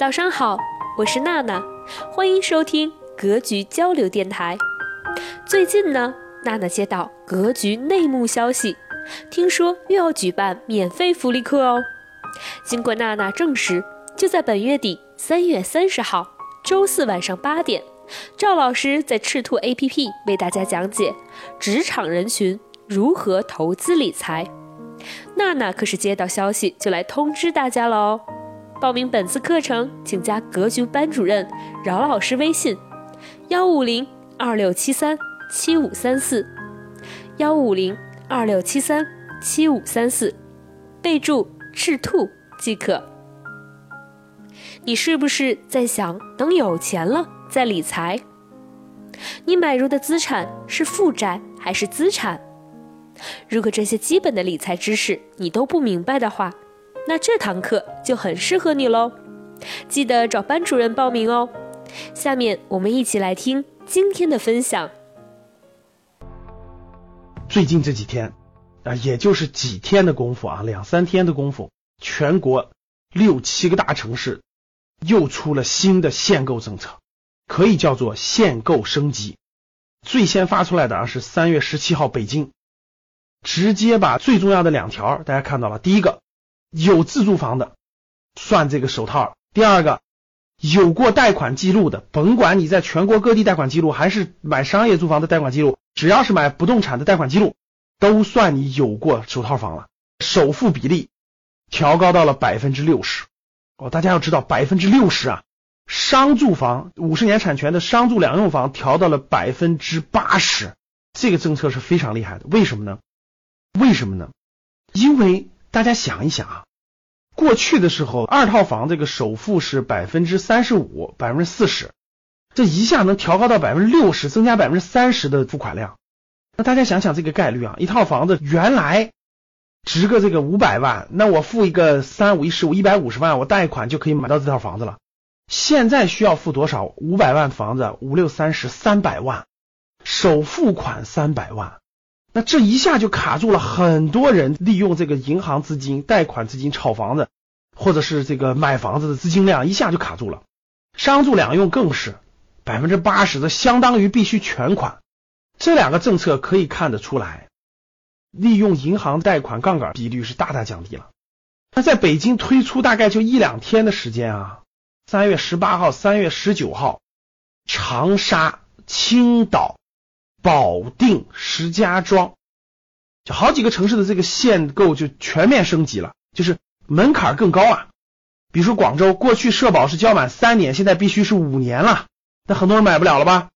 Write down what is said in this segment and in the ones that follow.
早上好，我是娜娜，欢迎收听格局交流电台。最近呢，娜娜接到格局内幕消息，听说又要举办免费福利课哦。经过娜娜证实，就在本月底三月三十号周四晚上八点，赵老师在赤兔 APP 为大家讲解职场人群如何投资理财。娜娜可是接到消息就来通知大家了哦。报名本次课程，请加格局班主任饶老师微信：幺五零二六七三七五三四，幺五零二六七三七五三四，备注“赤兔”即可。你是不是在想等有钱了再理财？你买入的资产是负债还是资产？如果这些基本的理财知识你都不明白的话，那这堂课就很适合你喽，记得找班主任报名哦。下面我们一起来听今天的分享。最近这几天啊，也就是几天的功夫啊，两三天的功夫，全国六七个大城市又出了新的限购政策，可以叫做限购升级。最先发出来的啊是三月十七号北京，直接把最重要的两条大家看到了，第一个。有自住房的算这个首套。第二个，有过贷款记录的，甭管你在全国各地贷款记录，还是买商业住房的贷款记录，只要是买不动产的贷款记录，都算你有过首套房了。首付比例调高到了百分之六十。哦，大家要知道，百分之六十啊，商住房五十年产权的商住两用房调到了百分之八十，这个政策是非常厉害的。为什么呢？为什么呢？因为。大家想一想啊，过去的时候，二套房这个首付是百分之三十五、百分之四十，这一下能调高到百分之六十，增加百分之三十的付款量。那大家想想这个概率啊，一套房子原来值个这个五百万，那我付一个三五一十五一百五十万，我贷款就可以买到这套房子了。现在需要付多少？五百万房子五六三十三百万，首付款三百万。那这一下就卡住了很多人利用这个银行资金、贷款资金炒房子，或者是这个买房子的资金量一下就卡住了。商住两用更是百分之八十的，相当于必须全款。这两个政策可以看得出来，利用银行贷款杠杆比率是大大降低了。那在北京推出大概就一两天的时间啊，三月十八号、三月十九号，长沙、青岛。保定、石家庄，就好几个城市的这个限购就全面升级了，就是门槛更高啊。比如说广州，过去社保是交满三年，现在必须是五年了，那很多人买不了了吧？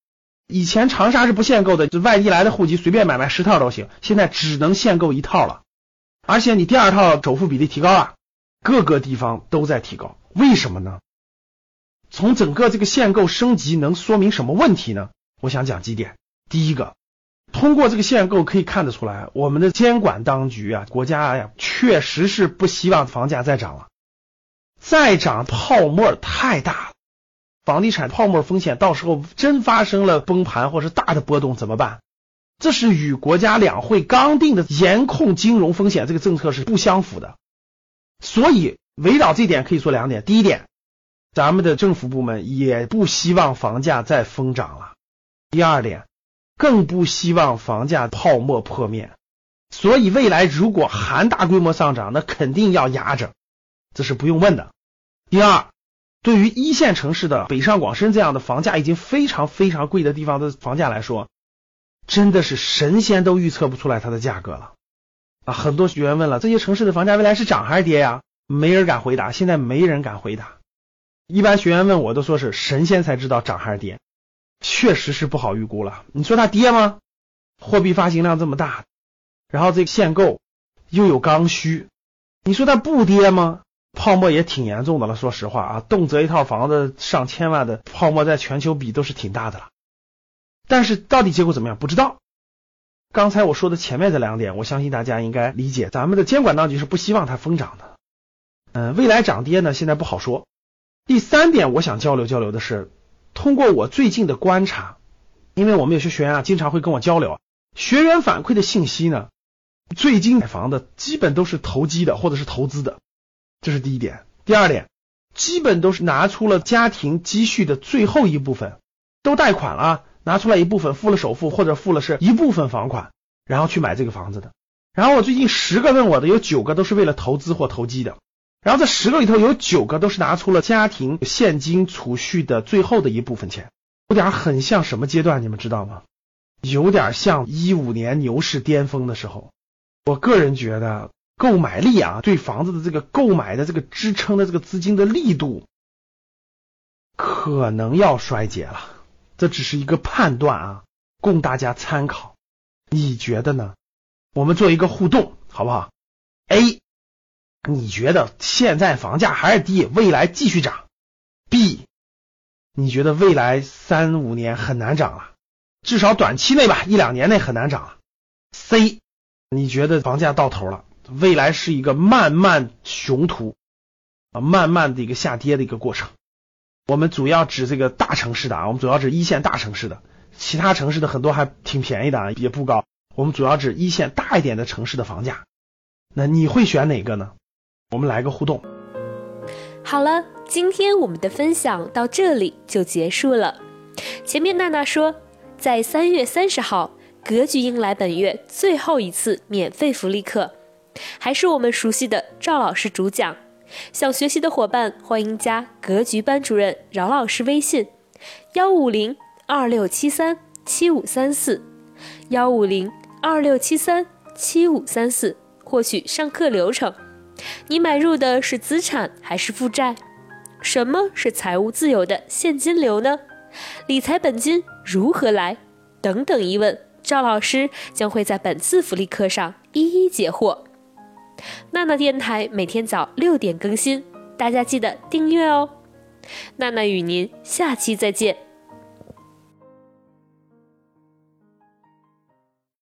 以前长沙是不限购的，就外地来的户籍随便买卖十套都行，现在只能限购一套了。而且你第二套首付比例提高了，各个地方都在提高，为什么呢？从整个这个限购升级能说明什么问题呢？我想讲几点。第一个，通过这个限购可以看得出来，我们的监管当局啊，国家呀，确实是不希望房价再涨了，再涨泡沫太大了，房地产泡沫风险到时候真发生了崩盘或是大的波动怎么办？这是与国家两会刚定的严控金融风险这个政策是不相符的。所以围绕这点可以说两点：第一点，咱们的政府部门也不希望房价再疯涨了；第二点。更不希望房价泡沫破灭，所以未来如果还大规模上涨，那肯定要压着，这是不用问的。第二，对于一线城市的北上广深这样的房价已经非常非常贵的地方的房价来说，真的是神仙都预测不出来它的价格了啊！很多学员问了，这些城市的房价未来是涨还是跌呀？没人敢回答，现在没人敢回答。一般学员问我都说是神仙才知道涨还是跌。确实是不好预估了。你说它跌吗？货币发行量这么大，然后这个限购又有刚需，你说它不跌吗？泡沫也挺严重的了。说实话啊，动辄一套房子上千万的泡沫，在全球比都是挺大的了。但是到底结果怎么样？不知道。刚才我说的前面这两点，我相信大家应该理解。咱们的监管当局是不希望它疯涨的。嗯，未来涨跌呢，现在不好说。第三点，我想交流交流的是。通过我最近的观察，因为我们有些学员啊，经常会跟我交流，学员反馈的信息呢，最近买房的基本都是投机的或者是投资的，这是第一点。第二点，基本都是拿出了家庭积蓄的最后一部分，都贷款了，拿出来一部分付了首付或者付了是一部分房款，然后去买这个房子的。然后我最近十个问我的，有九个都是为了投资或投机的。然后这十个里头有九个都是拿出了家庭现金储蓄的最后的一部分钱，有点很像什么阶段，你们知道吗？有点像一五年牛市巅峰的时候。我个人觉得购买力啊，对房子的这个购买的这个支撑的这个资金的力度，可能要衰竭了。这只是一个判断啊，供大家参考。你觉得呢？我们做一个互动，好不好？A，你觉得现在房价还是低，未来继续涨？B，你觉得未来三五年很难涨了，至少短期内吧，一两年内很难涨了？C，你觉得房价到头了，未来是一个慢慢雄图啊，慢慢的一个下跌的一个过程。我们主要指这个大城市的啊，我们主要指一线大城市的，其他城市的很多还挺便宜的啊，也不高。我们主要指一线大一点的城市的房价，那你会选哪个呢？我们来个互动。好了，今天我们的分享到这里就结束了。前面娜娜说，在三月三十号，格局迎来本月最后一次免费福利课，还是我们熟悉的赵老师主讲。想学习的伙伴，欢迎加格局班主任饶老师微信：幺五零二六七三七五三四，幺五零。二六七三七五三四，获取上课流程。你买入的是资产还是负债？什么是财务自由的现金流呢？理财本金如何来？等等疑问，赵老师将会在本次福利课上一一解惑。娜娜电台每天早六点更新，大家记得订阅哦。娜娜与您下期再见。